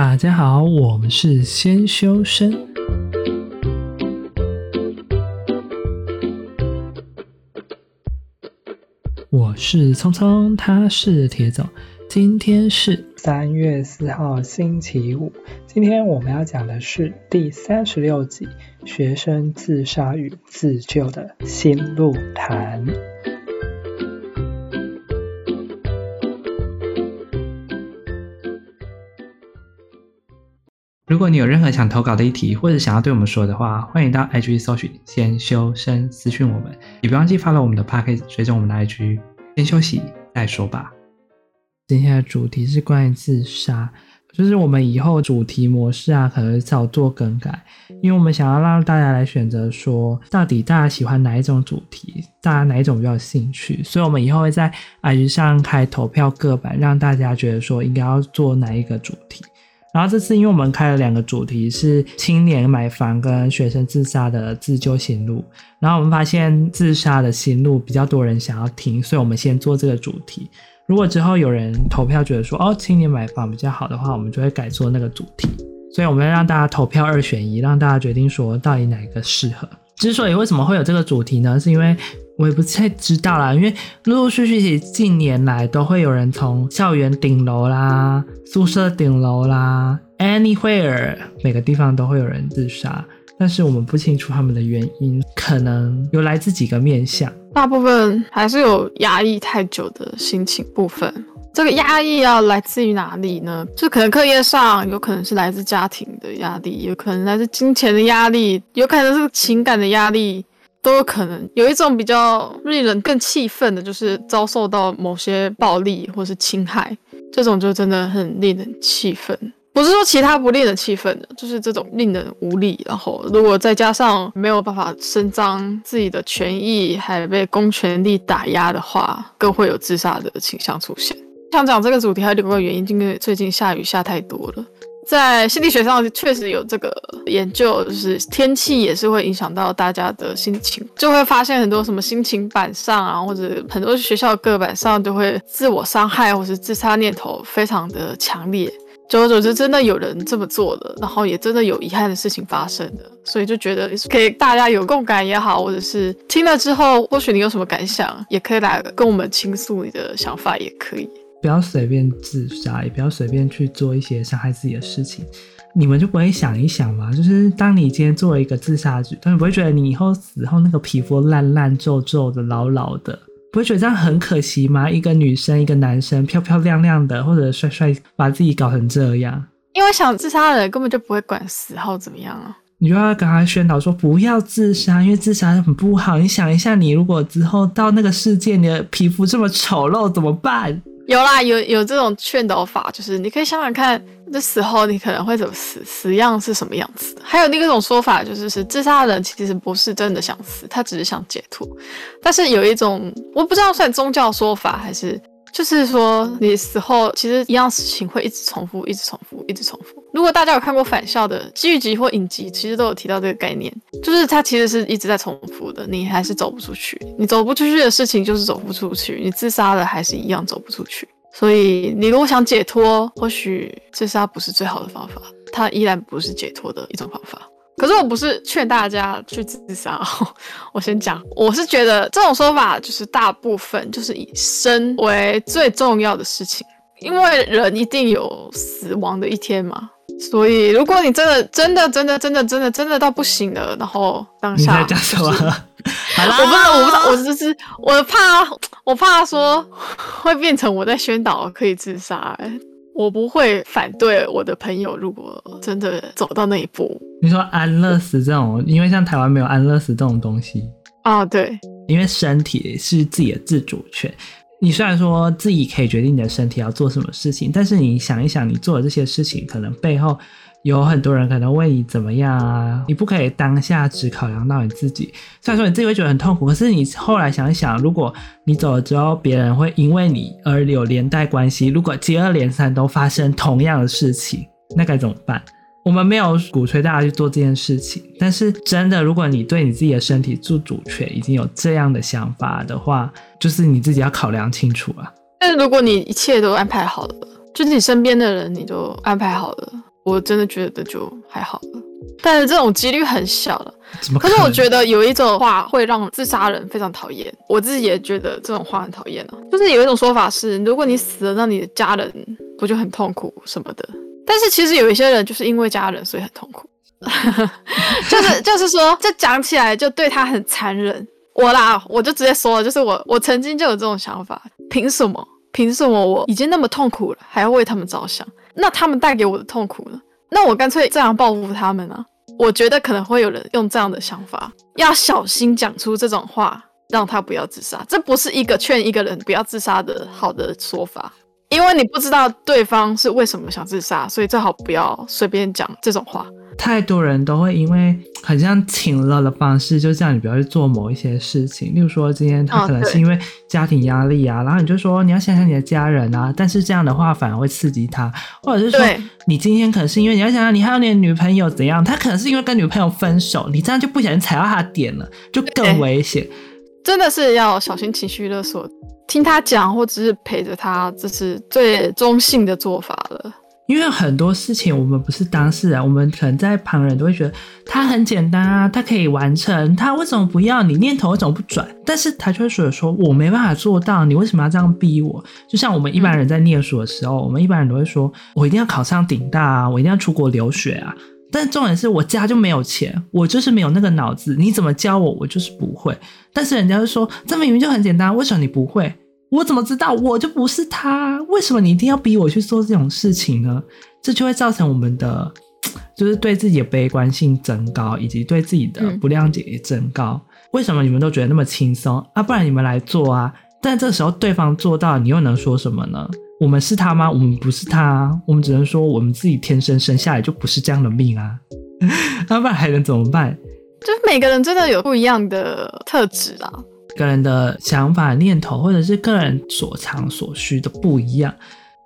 大家好，我们是先修身。我是聪聪，他是铁总。今天是三月四号，星期五。今天我们要讲的是第三十六集：学生自杀与自救的心路谈。如果你有任何想投稿的议题，或者想要对我们说的话，欢迎到 IG 搜寻“先修身”私讯我们，也别忘记 follow 我们的 Podcast，追踪我们的 IG。先休息再说吧。今天的主题是关于自杀，就是我们以后主题模式啊，可能会稍做更改，因为我们想要让大家来选择，说到底大家喜欢哪一种主题，大家哪一种比较有兴趣，所以我们以后会在 IG 上开投票个版，让大家觉得说应该要做哪一个主题。然后这次因为我们开了两个主题，是青年买房跟学生自杀的自救心路。然后我们发现自杀的心路比较多人想要听，所以我们先做这个主题。如果之后有人投票觉得说哦，青年买房比较好的话，我们就会改做那个主题。所以我们要让大家投票二选一，让大家决定说到底哪一个适合。之所以为什么会有这个主题呢？是因为我也不太知道啦，因为陆陆续续近年来都会有人从校园顶楼啦、宿舍顶楼啦，anywhere 每个地方都会有人自杀，但是我们不清楚他们的原因，可能有来自几个面向，大部分还是有压抑太久的心情部分。这个压抑要来自于哪里呢？就可能课业上，有可能是来自家庭的压力，有可能来自金钱的压力，有可能是情感的压力。都有可能有一种比较令人更气愤的，就是遭受到某些暴力或是侵害，这种就真的很令人气愤。不是说其他不令人气愤的，就是这种令人无力。然后如果再加上没有办法伸张自己的权益，还被公权力打压的话，更会有自杀的倾向出现。想讲这个主题还有另外一个原因，因为最近下雨下太多了。在心理学上确实有这个研究，就是天气也是会影响到大家的心情，就会发现很多什么心情板上啊，或者很多学校课板上就会自我伤害或是自杀念头非常的强烈。久而久之，真的有人这么做了，然后也真的有遗憾的事情发生的，所以就觉得可以大家有共感也好，或者是听了之后，或许你有什么感想，也可以来跟我们倾诉你的想法，也可以。不要随便自杀，也不要随便去做一些伤害自己的事情。你们就不会想一想吗？就是当你今天做了一个自杀举动，但你不会觉得你以后死后那个皮肤烂烂皱皱的、老老的，不会觉得这样很可惜吗？一个女生，一个男生，漂漂亮亮的，或者帅帅，把自己搞成这样。因为想自杀的人根本就不会管死后怎么样啊。你就要跟他宣导说不要自杀，因为自杀很不好。你想一下，你如果之后到那个世界，你的皮肤这么丑陋，怎么办？有啦，有有这种劝导法，就是你可以想想看，这死后你可能会怎么死，死样是什么样子。还有另一种说法，就是是自杀的人其实不是真的想死，他只是想解脱。但是有一种我不知道算宗教说法还是。就是说，你死后其实一样事情会一直重复，一直重复，一直重复。如果大家有看过返校的剧集或影集，其实都有提到这个概念，就是它其实是一直在重复的，你还是走不出去。你走不出去的事情就是走不出去，你自杀了还是一样走不出去。所以你如果想解脱，或许自杀不是最好的方法，它依然不是解脱的一种方法。可是我不是劝大家去自杀，哦我先讲，我是觉得这种说法就是大部分就是以生为最重要的事情，因为人一定有死亡的一天嘛。所以如果你真的真的真的真的真的真的到不行了，然后当下你在讲什么？我不知道，我不知道，我就是我怕，我怕说会变成我在宣导可以自杀，欸。我不会反对我的朋友，如果真的走到那一步。你说安乐死这种，因为像台湾没有安乐死这种东西啊，对，因为身体是自己的自主权。你虽然说自己可以决定你的身体要做什么事情，但是你想一想，你做的这些事情可能背后。有很多人可能为你怎么样啊？你不可以当下只考量到你自己。虽然说你自己会觉得很痛苦，可是你后来想一想，如果你走了之后，别人会因为你而有连带关系。如果接二连三都发生同样的事情，那该怎么办？我们没有鼓吹大家去做这件事情，但是真的，如果你对你自己的身体做主权已经有这样的想法的话，就是你自己要考量清楚啊。但是如果你一切都安排好了，就是你身边的人你都安排好了。我真的觉得就还好了。但是这种几率很小了。怎么可？可是我觉得有一种话会让自杀人非常讨厌，我自己也觉得这种话很讨厌啊。就是有一种说法是，如果你死了，那你的家人不就很痛苦什么的？但是其实有一些人就是因为家人，所以很痛苦。就是 就是说，这讲起来就对他很残忍。我啦，我就直接说了，就是我我曾经就有这种想法，凭什么？凭什么我已经那么痛苦了，还要为他们着想？那他们带给我的痛苦呢？那我干脆这样报复他们啊！我觉得可能会有人用这样的想法，要小心讲出这种话，让他不要自杀。这不是一个劝一个人不要自杀的好的说法，因为你不知道对方是为什么想自杀，所以最好不要随便讲这种话。太多人都会因为很像请了的方式，就叫你不要去做某一些事情。例如说，今天他可能是因为家庭压力啊，哦、然后你就说你要想想你的家人啊，但是这样的话反而会刺激他，或者是说你今天可能是因为你要想想你还有你的女朋友怎样，他可能是因为跟女朋友分手，你这样就不小心踩到他点了，就更危险。真的是要小心情绪勒索，听他讲或者是陪着他，这是最中性的做法了。因为很多事情我们不是当事人，我们可能在旁人都会觉得他很简单啊，他可以完成，他为什么不要？你念头为什么不转？但是他就会说说，我没办法做到，你为什么要这样逼我？就像我们一般人在念书的时候，我们一般人都会说，我一定要考上顶大啊，我一定要出国留学啊。但重点是我家就没有钱，我就是没有那个脑子，你怎么教我，我就是不会。但是人家就说，这明明就很简单，为什么你不会？我怎么知道？我就不是他，为什么你一定要逼我去做这种事情呢？这就会造成我们的，就是对自己的悲观性增高，以及对自己的不谅解也增高。嗯。为什么你们都觉得那么轻松啊？不然你们来做啊！但这时候对方做到，你又能说什么呢？我们是他吗？我们不是他，我们只能说我们自己天生生下来就不是这样的命啊！那不然还能怎么办？就是每个人真的有不一样的特质啊。个人的想法、念头，或者是个人所长所需的不一样，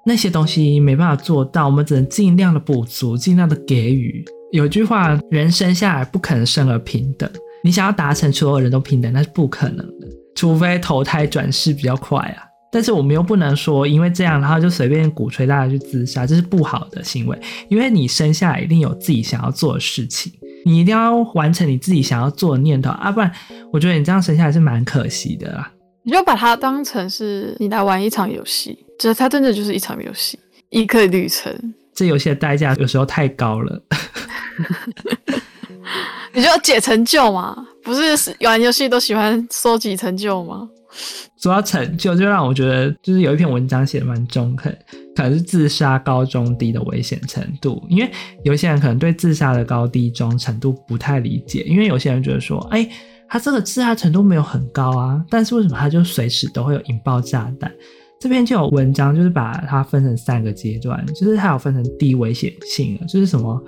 那些东西没办法做到，我们只能尽量的补足，尽量的给予。有句话，人生下来不可能生而平等，你想要达成所有人都平等，那是不可能的，除非投胎转世比较快啊。但是我们又不能说，因为这样，然后就随便鼓吹大家去自杀，这是不好的行为，因为你生下来一定有自己想要做的事情。你一定要完成你自己想要做的念头啊，不然我觉得你这样生下来是蛮可惜的啦。你就把它当成是你来玩一场游戏，这它真的就是一场游戏，一个旅程。这游戏的代价有时候太高了。你就要解成就嘛？不是玩游戏都喜欢收集成就吗？说到成就，就让我觉得就是有一篇文章写的蛮中肯，可能是自杀高中低的危险程度。因为有些人可能对自杀的高低中程度不太理解，因为有些人觉得说，哎，他这个自杀程度没有很高啊，但是为什么他就随时都会有引爆炸弹？这边就有文章就是把它分成三个阶段，就是它有分成低危险性了，就是什么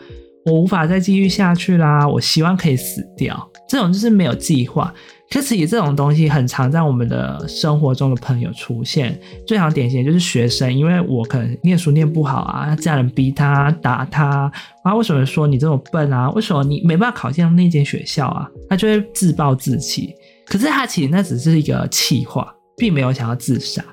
我无法再继续下去啦，我希望可以死掉，这种就是没有计划。其实这种东西很常在我们的生活中的朋友出现，最常典型的就是学生，因为我可能念书念不好啊，家人逼他打他，啊，为什么说你这么笨啊？为什么你没办法考进那间学校啊？他就会自暴自弃。可是他其实那只是一个气话，并没有想要自杀。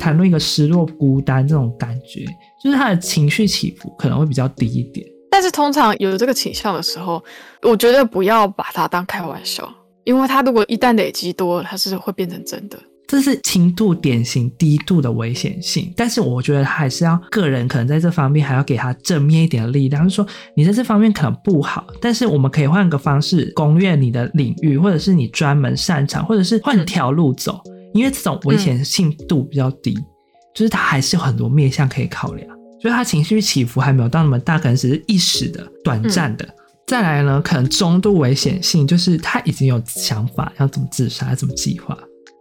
谈论一个失落、孤单这种感觉，就是他的情绪起伏可能会比较低一点。但是通常有这个倾向的时候，我觉得不要把它当开玩笑。因为它如果一旦累积多了，他是会变成真的。这是轻度典型低度的危险性，但是我觉得还是要个人可能在这方面还要给他正面一点的力量，就是说你在这方面可能不好，但是我们可以换个方式攻略你的领域，或者是你专门擅长，或者是换条路走，因为这种危险性度比较低，嗯、就是它还是有很多面向可以考量，就是他情绪起伏还没有到那么大，可能只是一时的、短暂的。再来呢，可能中度危险性就是他已经有想法要怎么自杀，怎么计划，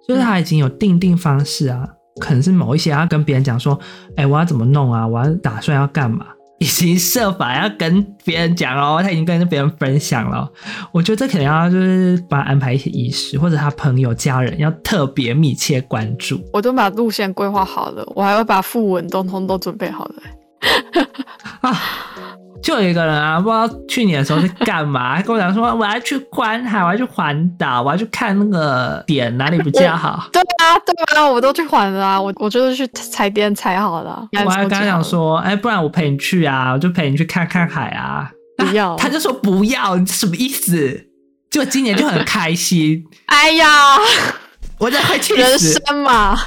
就是他已经有定定方式啊，可能是某一些要跟别人讲说，哎，我要怎么弄啊，我要打算要干嘛，已经设法要跟别人讲哦，他已经跟别人分享了。我觉得这可能要就是帮他安排一些仪式，或者他朋友家人要特别密切关注。我都把路线规划好了，我还会把副文通通都准备好了。啊 就有一个人啊，不知道去年的时候是干嘛，跟我讲说我要去观海，我要去环岛，我要去看那个点哪里比较好。对啊，对啊，我都去环了啊，我我就是去踩点踩好了。我还跟他讲说，哎、欸，不然我陪你去啊，我就陪你去看看海啊。不要，他就说不要，你什么意思？就今年就很开心。哎呀，我真的会气死。人生嘛，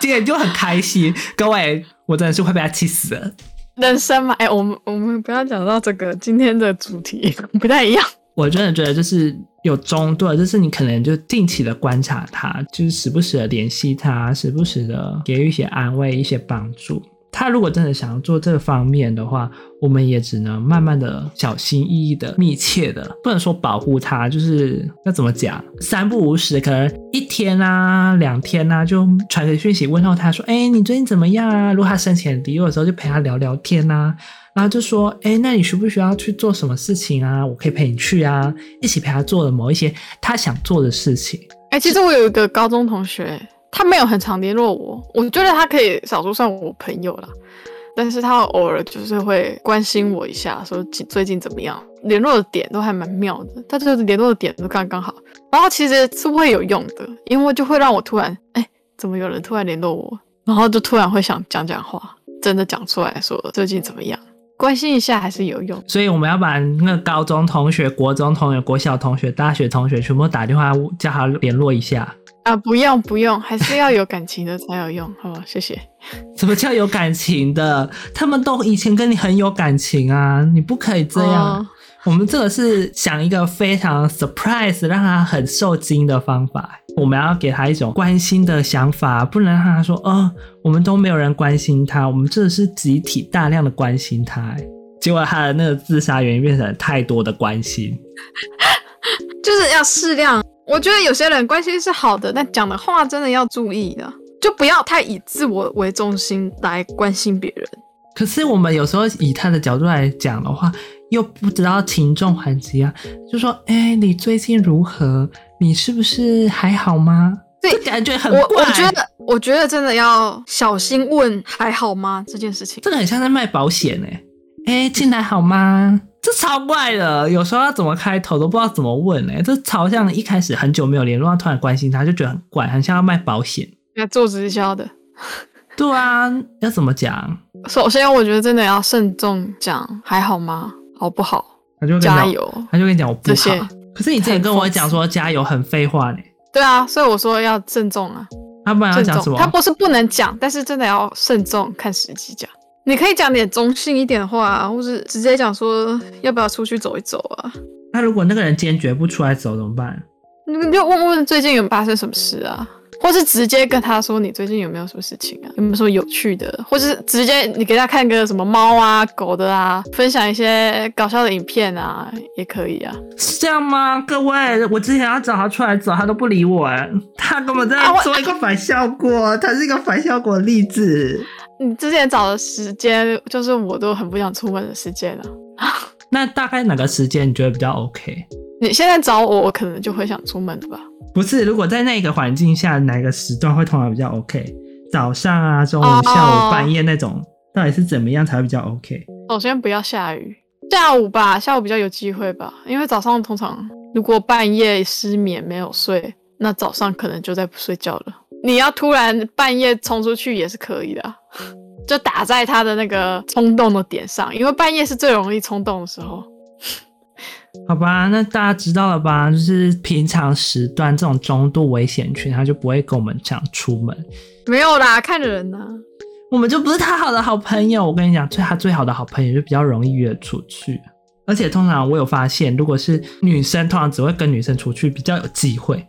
今年就很开心。各位，我真的是会被他气死了。人生嘛，哎、我们我们不要讲到这个，今天的主题 不太一样。我真的觉得就是有中断，就是你可能就定期的观察他，就是时不时的联系他，时不时的给予一些安慰、一些帮助。他如果真的想要做这方面的话，我们也只能慢慢的、小心翼翼的、密切的，不能说保护他，就是要怎么讲，三不五时，可能一天啊、两天啊，就传个讯息问候他说：“哎，你最近怎么样啊？”如果他生气很低落的时候，就陪他聊聊天啊，然后就说：“哎，那你需不需要去做什么事情啊？我可以陪你去啊，一起陪他做的某一些他想做的事情。”哎，其实我有一个高中同学。他没有很常联络我，我觉得他可以少数算我朋友了，但是他偶尔就是会关心我一下，说最近怎么样，联络的点都还蛮妙的，他就是联络的点都刚刚好，然后其实是会有用的，因为就会让我突然，哎，怎么有人突然联络我，然后就突然会想讲讲话，真的讲出来说最近怎么样，关心一下还是有用，所以我们要把那个高中同学、国中同学、国小同学、大学同学全部打电话叫他联络一下。啊，不用不用，还是要有感情的才有用，好吧？谢谢。什么叫有感情的？他们都以前跟你很有感情啊，你不可以这样。哦、我们这个是想一个非常 surprise，让他很受惊的方法。我们要给他一种关心的想法，不能让他说，哦，我们都没有人关心他，我们这是集体大量的关心他。结果他的那个自杀原因变成太多的关心，就是要适量。我觉得有些人关心是好的，但讲的话真的要注意的，就不要太以自我为中心来关心别人。可是我们有时候以他的角度来讲的话，又不知道轻重缓急啊。就说，哎、欸，你最近如何？你是不是还好吗？对，感觉很怪。我我觉得，我觉得真的要小心问还好吗这件事情。这个很像在卖保险哎、欸，哎、欸，进来好吗？这超怪的，有时候要怎么开头都不知道怎么问哎、欸，这超像一开始很久没有联络，突然关心他，就觉得很怪，很像要卖保险，要做直销的。对啊，要怎么讲？首先，我觉得真的要慎重讲，还好吗？好不好？他就加油，他就跟你讲我不好。可是你之前跟我讲说加油很废话呢。对啊，所以我说要慎重啊。他不然要讲什么？他不是不能讲，但是真的要慎重，看时机讲。你可以讲点中性一点的话啊，或是直接讲说要不要出去走一走啊？那如果那个人坚决不出来走怎么办？你就问问最近有发生什么事啊？或是直接跟他说你最近有没有什么事情啊？有没有什么有趣的？或是直接你给他看个什么猫啊、狗的啊，分享一些搞笑的影片啊，也可以啊。是这样吗？各位，我之前要找他出来走，他都不理我，他根本在做一个反效果，啊、他是一个反效果的例子。你之前找的时间，就是我都很不想出门的时间了。那大概哪个时间你觉得比较 OK？你现在找我，我可能就会想出门了吧？不是，如果在那个环境下，哪个时段会通常比较 OK？早上啊、中午、下午、半夜那种，oh. 到底是怎么样才会比较 OK？首先不要下雨，下午吧，下午比较有机会吧，因为早上通常如果半夜失眠没有睡，那早上可能就在不睡觉了。你要突然半夜冲出去也是可以的啊。就打在他的那个冲动的点上，因为半夜是最容易冲动的时候。好吧，那大家知道了吧？就是平常时段这种中度危险群，他就不会跟我们这样出门。没有啦，看人呢、啊。我们就不是他好的好朋友。我跟你讲，最他最好的好朋友就比较容易约出去，而且通常我有发现，如果是女生，通常只会跟女生出去比较有机会。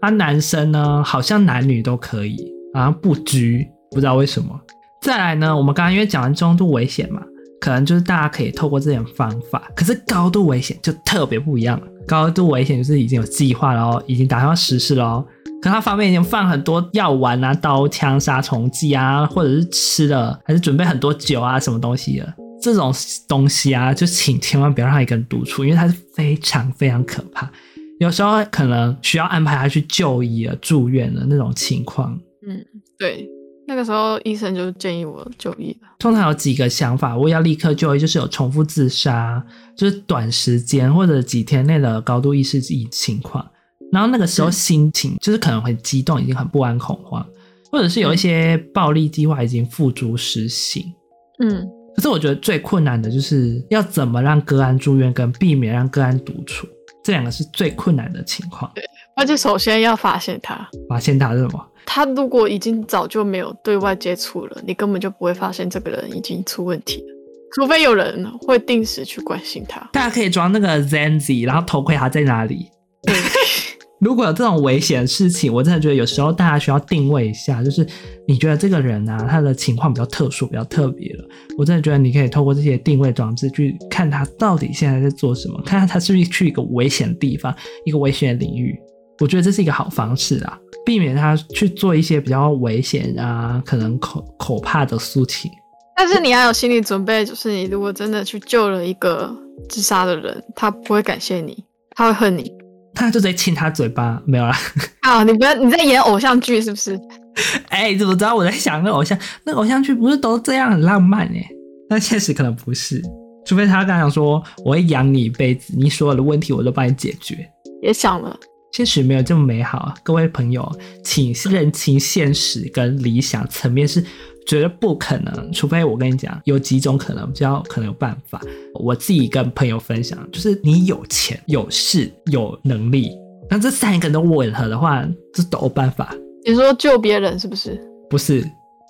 啊，男生呢，好像男女都可以，好像不拘，不知道为什么。再来呢，我们刚刚因为讲完中度危险嘛，可能就是大家可以透过这种方法。可是高度危险就特别不一样了。高度危险就是已经有计划了哦，已经打算实施了哦。可他方面已经放很多药丸啊、刀枪、杀虫剂啊，或者是吃的，还是准备很多酒啊、什么东西的这种东西啊，就请千万不要让他一个人独处，因为他是非常非常可怕。有时候可能需要安排他去就医了、住院了那种情况。嗯，对。那个时候医生就建议我就医了。通常有几个想法，我要立刻就医，就是有重复自杀，就是短时间或者几天内的高度意识情况。然后那个时候心情就是可能很激动，已经很不安恐慌，或者是有一些暴力计划已经付诸实行。嗯，可是我觉得最困难的就是要怎么让个案住院，跟避免让个案独处，这两个是最困难的情况。对，而且首先要发现他，发现他是什么？他如果已经早就没有对外接触了，你根本就不会发现这个人已经出问题了，除非有人会定时去关心他。大家可以装那个 Zenzi，然后头盔他在哪里。对。如果有这种危险的事情，我真的觉得有时候大家需要定位一下，就是你觉得这个人啊，他的情况比较特殊、比较特别了，我真的觉得你可以透过这些定位装置去看他到底现在在做什么，看看他是不是去一个危险的地方、一个危险的领域。我觉得这是一个好方式啊，避免他去做一些比较危险啊、可能可可怕的事情。但是你要有心理准备，就是你如果真的去救了一个自杀的人，他不会感谢你，他会恨你。他就直接亲他嘴巴，没有啦。啊，你不要你在演偶像剧是不是？哎、欸，你怎么知道我在想那偶像？那偶像剧不是都这样很浪漫哎？但现实可能不是，除非他刚想说我会养你一辈子，你所有的问题我都帮你解决。别想了，现实没有这么美好。各位朋友，请认清现实跟理想层面是。绝对不可能，除非我跟你讲，有几种可能，比较可能有办法。我自己跟朋友分享，就是你有钱、有势、有能力，那这三个都吻合的话，这都有办法。你说救别人是不是？不是，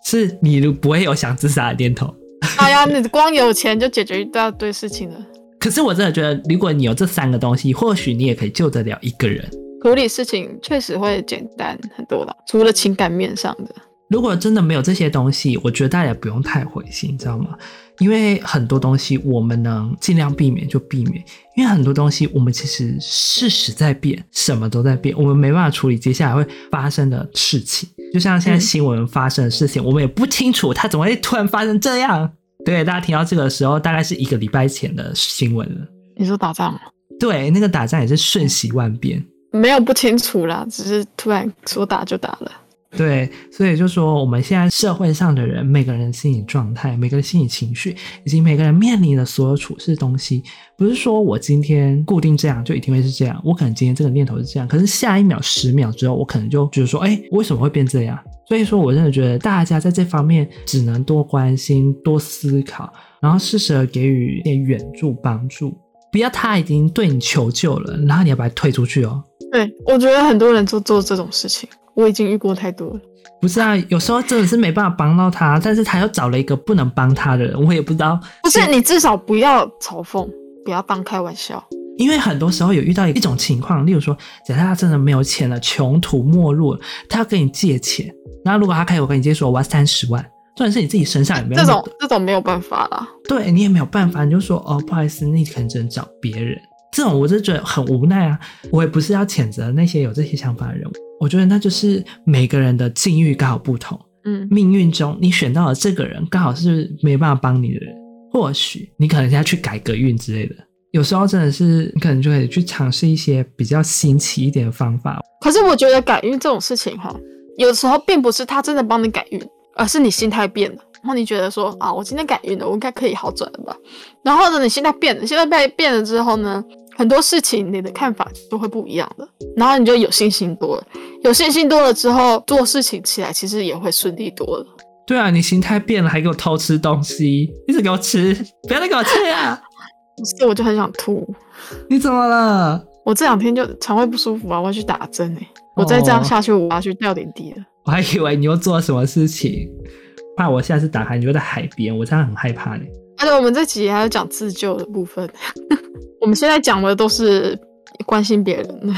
是你不会有想自杀的念头。哎呀，你光有钱就解决一大堆事情了。可是我真的觉得，如果你有这三个东西，或许你也可以救得了一个人。处理事情确实会简单很多了，除了情感面上的。如果真的没有这些东西，我觉得大家也不用太灰心，你知道吗？因为很多东西我们能尽量避免就避免，因为很多东西我们其实事实在变，什么都在变，我们没办法处理接下来会发生的事情。就像现在新闻发生的事情，嗯、我们也不清楚它怎么会突然发生这样。对，大家听到这个时候，大概是一个礼拜前的新闻了。你说打仗吗？对，那个打仗也是瞬息万变，没有不清楚啦，只是突然说打就打了。对，所以就说我们现在社会上的人，每个人的心理状态、每个人心理情绪，以及每个人面临的所有处事东西，不是说我今天固定这样就一定会是这样。我可能今天这个念头是这样，可是下一秒、十秒之后，我可能就觉得说，哎，为什么会变这样？所以说，我真的觉得大家在这方面只能多关心、多思考，然后适时的给予一点援助、帮助，不要他已经对你求救了，然后你要把他推出去哦。对，我觉得很多人都做这种事情。我已经遇过太多了，不是啊，有时候真的是没办法帮到他，但是他又找了一个不能帮他的人，我也不知道。不是，你至少不要嘲讽，不要当开玩笑。因为很多时候有遇到一种情况，例如说，假设他真的没有钱了，穷途末路了，他要跟你借钱，然后如果他开口跟你借说我要三十万，重点是你自己身上也没有这种，这种没有办法啦。对，你也没有办法，你就说哦，不好意思，那你可能只能找别人。这种我就觉得很无奈啊，我也不是要谴责那些有这些想法的人。我觉得那就是每个人的境遇刚好不同，嗯，命运中你选到了这个人，刚好是没办法帮你的人，或许你可能要去改个运之类的。有时候真的是你可能就可以去尝试一些比较新奇一点的方法。可是我觉得改运这种事情哈，有时候并不是他真的帮你改运，而是你心态变了，然后你觉得说啊，我今天改运了，我应该可以好转了吧？然后呢，你心态变了，现在变变了之后呢？很多事情你的看法都会不一样的，然后你就有信心多了，有信心多了之后做事情起来其实也会顺利多了。对啊，你心态变了还给我偷吃东西，一直给我吃，不要再给我吃啊！所以我就很想吐。你怎么了？我这两天就肠胃不舒服啊，我要去打针哎、欸！我再这样下去，我要去吊点滴了。我还以为你又做了什么事情，怕我下次打开你就在海边，我真的很害怕呢。而且我们这集还要讲自救的部分。我们现在讲的都是关心别人，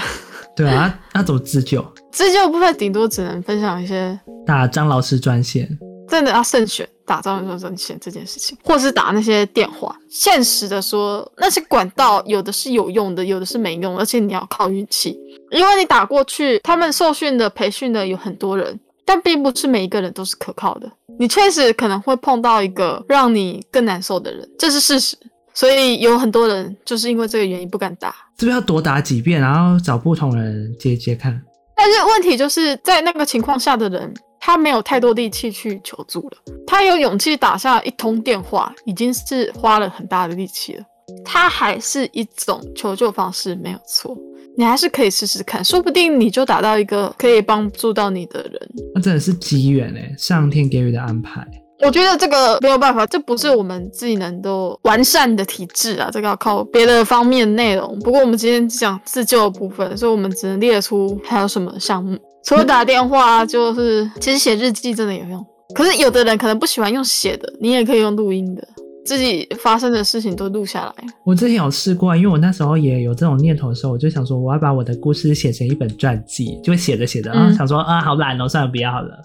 对啊，那怎么自救？自救部分顶多只能分享一些打张老师专线，真的要慎选打张老师专线这件事情，或是打那些电话。现实的说，那些管道有的是有用的，有的是没用，而且你要靠运气，因为你打过去，他们受训的、培训的有很多人，但并不是每一个人都是可靠的。你确实可能会碰到一个让你更难受的人，这是事实。所以有很多人就是因为这个原因不敢打，是不是要多打几遍，然后找不同人接接看？但是问题就是在那个情况下的人，他没有太多力气去求助了。他有勇气打下一通电话，已经是花了很大的力气了。他还是一种求救方式，没有错。你还是可以试试看，说不定你就打到一个可以帮助到你的人。那真的是机缘哎，上天给予的安排。我觉得这个没有办法，这不是我们自己能够完善的体质啊，这个要靠别的方面内容。不过我们今天讲自救的部分，所以我们只能列出还有什么项目。除了打电话，就是其实写日记真的有用。可是有的人可能不喜欢用写的，你也可以用录音的。自己发生的事情都录下来。我之前有试过，因为我那时候也有这种念头的时候，我就想说，我要把我的故事写成一本传记，就写着写着，然后想说、嗯、啊，好懒哦，算了，不要了。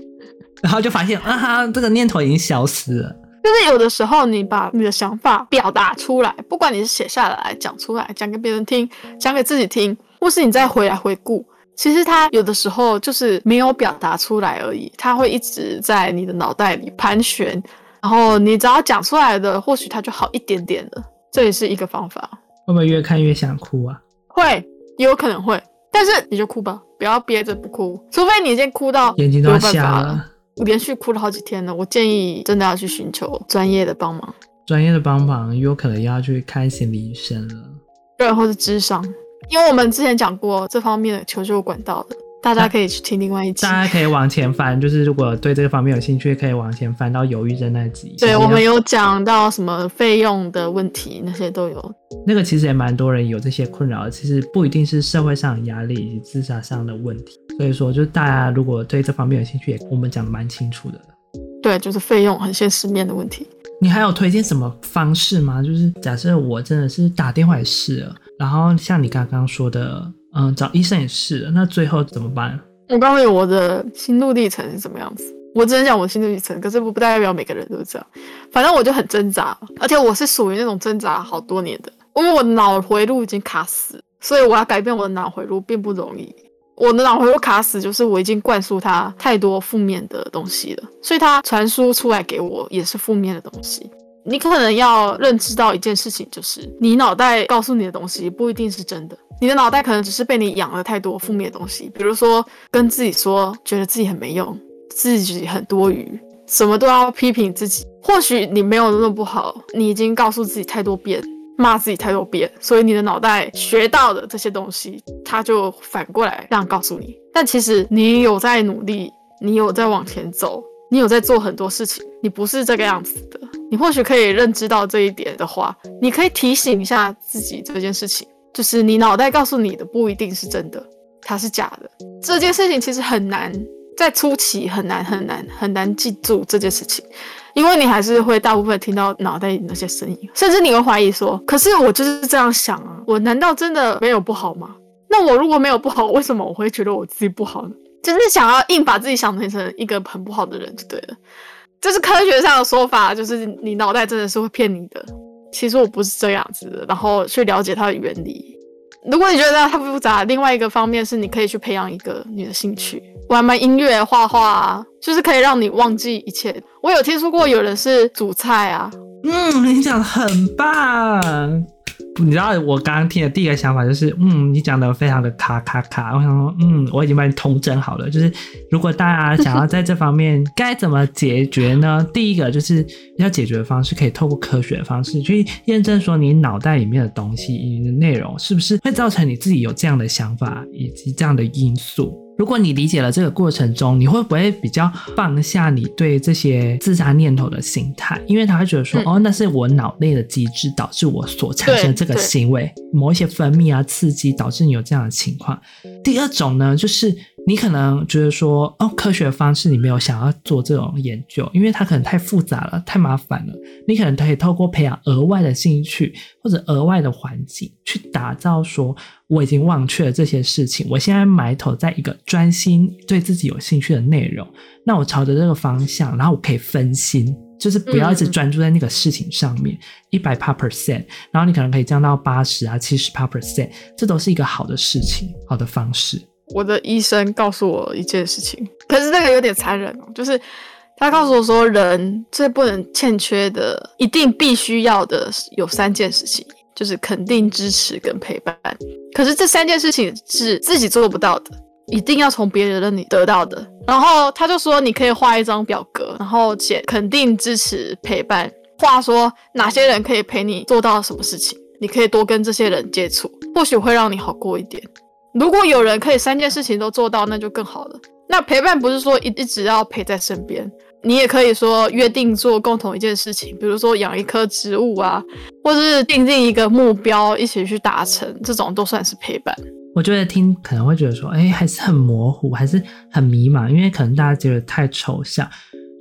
然后就发现啊哈，这个念头已经消失了。就是有的时候，你把你的想法表达出来，不管你是写下来、讲出来、讲给别人听、讲给自己听，或是你再回来回顾，其实它有的时候就是没有表达出来而已，它会一直在你的脑袋里盘旋。然后你只要讲出来的，或许它就好一点点了。这也是一个方法。会不会越看越想哭啊？会，也有可能会。但是你就哭吧，不要憋着不哭。除非你已经哭到眼睛都要瞎了，连续哭了好几天了。我建议真的要去寻求专业的帮忙。专业的帮忙有可能要去看心理医生了，对，或是智商，因为我们之前讲过这方面的求救管道的。大家可以去听另外一集。大家可以往前翻，就是如果对这个方面有兴趣，可以往前翻到忧郁症那集。对，我们有讲到什么费用的问题，那些都有。那个其实也蛮多人有这些困扰的，其实不一定是社会上的压力以及自杀上的问题。所以说，就是大家如果对这方面有兴趣，也我们讲的蛮清楚的。对，就是费用很现实面的问题。你还有推荐什么方式吗？就是假设我真的是打电话也试了，然后像你刚刚说的。嗯，找医生也是，那最后怎么办？我告诉你我的心路历程是什么样子，我只能讲我的心路历程，可是不不代表每个人都是这样。反正我就很挣扎，而且我是属于那种挣扎好多年的，因为我脑回路已经卡死，所以我要改变我的脑回路并不容易。我的脑回路卡死，就是我已经灌输他太多负面的东西了，所以它传输出来给我也是负面的东西。你可能要认知到一件事情，就是你脑袋告诉你的东西不一定是真的。你的脑袋可能只是被你养了太多负面的东西，比如说跟自己说，觉得自己很没用，自己很多余，什么都要批评自己。或许你没有那么不好，你已经告诉自己太多遍，骂自己太多遍，所以你的脑袋学到的这些东西，它就反过来这样告诉你。但其实你有在努力，你有在往前走，你有在做很多事情，你不是这个样子的。你或许可以认知到这一点的话，你可以提醒一下自己这件事情。就是你脑袋告诉你的不一定是真的，它是假的。这件事情其实很难，在初期很难很难很难记住这件事情，因为你还是会大部分听到脑袋里那些声音，甚至你会怀疑说：“可是我就是这样想啊，我难道真的没有不好吗？那我如果没有不好，为什么我会觉得我自己不好呢？”就是想要硬把自己想成成一个很不好的人就对了。这是科学上的说法，就是你脑袋真的是会骗你的。其实我不是这样子的，然后去了解它的原理。如果你觉得它复杂，另外一个方面是你可以去培养一个你的兴趣，玩玩音乐、画画啊，就是可以让你忘记一切。我有听说过有人是煮菜啊，嗯，你讲的很棒。你知道我刚刚听的第一个想法就是，嗯，你讲的非常的卡卡卡。我想说，嗯，我已经帮你统整好了。就是如果大家想要在这方面该怎么解决呢？第一个就是要解决的方式，可以透过科学的方式去验证说你脑袋里面的东西、你的内容是不是会造成你自己有这样的想法以及这样的因素。如果你理解了这个过程中，你会不会比较放下你对这些自杀念头的心态？因为他会觉得说，嗯、哦，那是我脑内的机制导致我所产生这个行为，某一些分泌啊刺激导致你有这样的情况。第二种呢，就是。你可能觉得说，哦，科学的方式你没有想要做这种研究，因为它可能太复杂了，太麻烦了。你可能可以透过培养额外的兴趣或者额外的环境，去打造说，我已经忘却了这些事情，我现在埋头在一个专心对自己有兴趣的内容。那我朝着这个方向，然后我可以分心，就是不要一直专注在那个事情上面，一百趴 percent，然后你可能可以降到八十啊、七十趴 percent，这都是一个好的事情，好的方式。我的医生告诉我一件事情，可是这个有点残忍哦，就是他告诉我说，人最不能欠缺的，一定必须要的有三件事情，就是肯定、支持跟陪伴。可是这三件事情是自己做不到的，一定要从别人那里得到的。然后他就说，你可以画一张表格，然后写肯定、支持、陪伴，话说哪些人可以陪你做到什么事情，你可以多跟这些人接触，或许会让你好过一点。如果有人可以三件事情都做到，那就更好了。那陪伴不是说一一直要陪在身边。你也可以说约定做共同一件事情，比如说养一棵植物啊，或者是订定一个目标一起去达成，这种都算是陪伴。我觉得听可能会觉得说，哎，还是很模糊，还是很迷茫，因为可能大家觉得太抽象。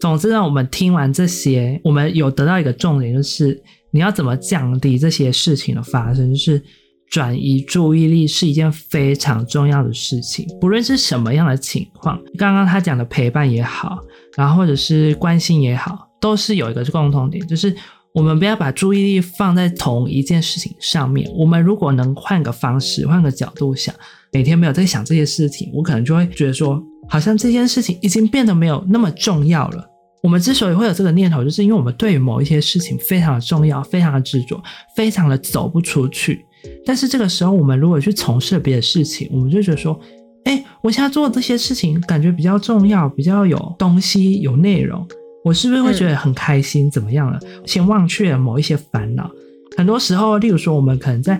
总之呢，我们听完这些，我们有得到一个重点，就是你要怎么降低这些事情的发生，就是转移注意力是一件非常重要的事情，不论是什么样的情况。刚刚他讲的陪伴也好。然后或者是关心也好，都是有一个共同点，就是我们不要把注意力放在同一件事情上面。我们如果能换个方式、换个角度想，每天没有在想这些事情，我可能就会觉得说，好像这件事情已经变得没有那么重要了。我们之所以会有这个念头，就是因为我们对于某一些事情非常的重要、非常的执着、非常的走不出去。但是这个时候，我们如果去从事别的事情，我们就觉得说。哎，我现在做的这些事情感觉比较重要，比较有东西、有内容，我是不是会觉得很开心？怎么样了？先忘却了某一些烦恼。很多时候，例如说，我们可能在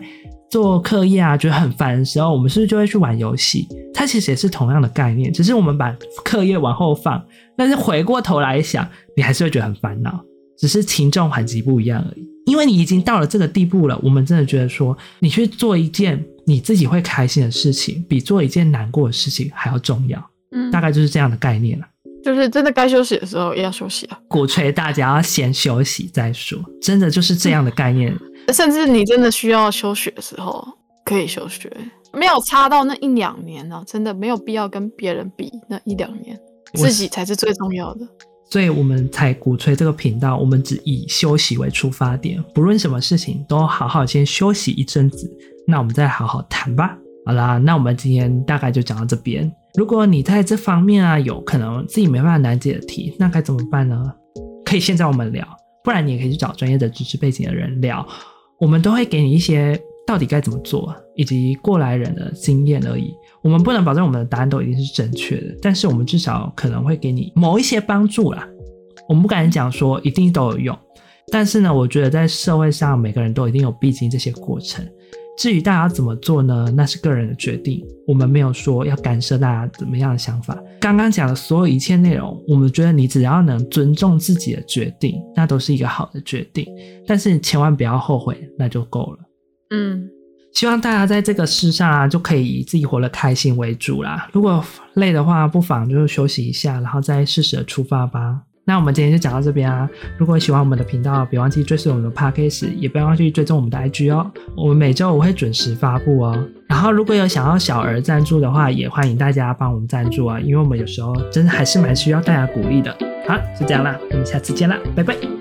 做课业啊，觉得很烦的时候，我们是不是就会去玩游戏？它其实也是同样的概念，只是我们把课业往后放，但是回过头来想，你还是会觉得很烦恼，只是轻重缓急不一样而已。因为你已经到了这个地步了，我们真的觉得说，你去做一件。你自己会开心的事情，比做一件难过的事情还要重要。嗯，大概就是这样的概念了。就是真的该休息的时候也要休息啊。鼓吹大家要先休息再说，真的就是这样的概念。嗯，甚至你真的需要休学的时候，可以休学，没有差到那一两年呢，啊，真的没有必要跟别人比那一两年，自己才是最重要的。所以我们才鼓吹这个频道，我们只以休息为出发点，不论什么事情都好好先休息一阵子。那我们再好好谈吧。好啦，那我们今天大概就讲到这边。如果你在这方面啊，有可能自己没办法难解的题，那该怎么办呢？可以现在我们聊，不然你也可以去找专业的知识背景的人聊。我们都会给你一些到底该怎么做，以及过来人的经验而已。我们不能保证我们的答案都一定是正确的，但是我们至少可能会给你某一些帮助啦。我们不敢讲说一定都有用，但是呢，我觉得在社会上每个人都一定有必经这些过程。至于大家怎么做呢？那是个人的决定，我们没有说要干涉大家怎么样的想法。刚刚讲的所有一切内容，我们觉得你只要能尊重自己的决定，那都是一个好的决定。但是你千万不要后悔，那就够了。嗯，希望大家在这个世上啊，就可以以自己活得开心为主啦。如果累的话，不妨就休息一下，然后再适时的出发吧。那我们今天就讲到这边啊！如果喜欢我们的频道，别忘记追随我们的 Podcast，也不要忘记追踪我们的 IG 哦。我们每周五会准时发布哦。然后如果有想要小额赞助的话，也欢迎大家帮我们赞助啊，因为我们有时候真的还是蛮需要大家鼓励的。好，就这样啦，我们下次见啦，拜拜。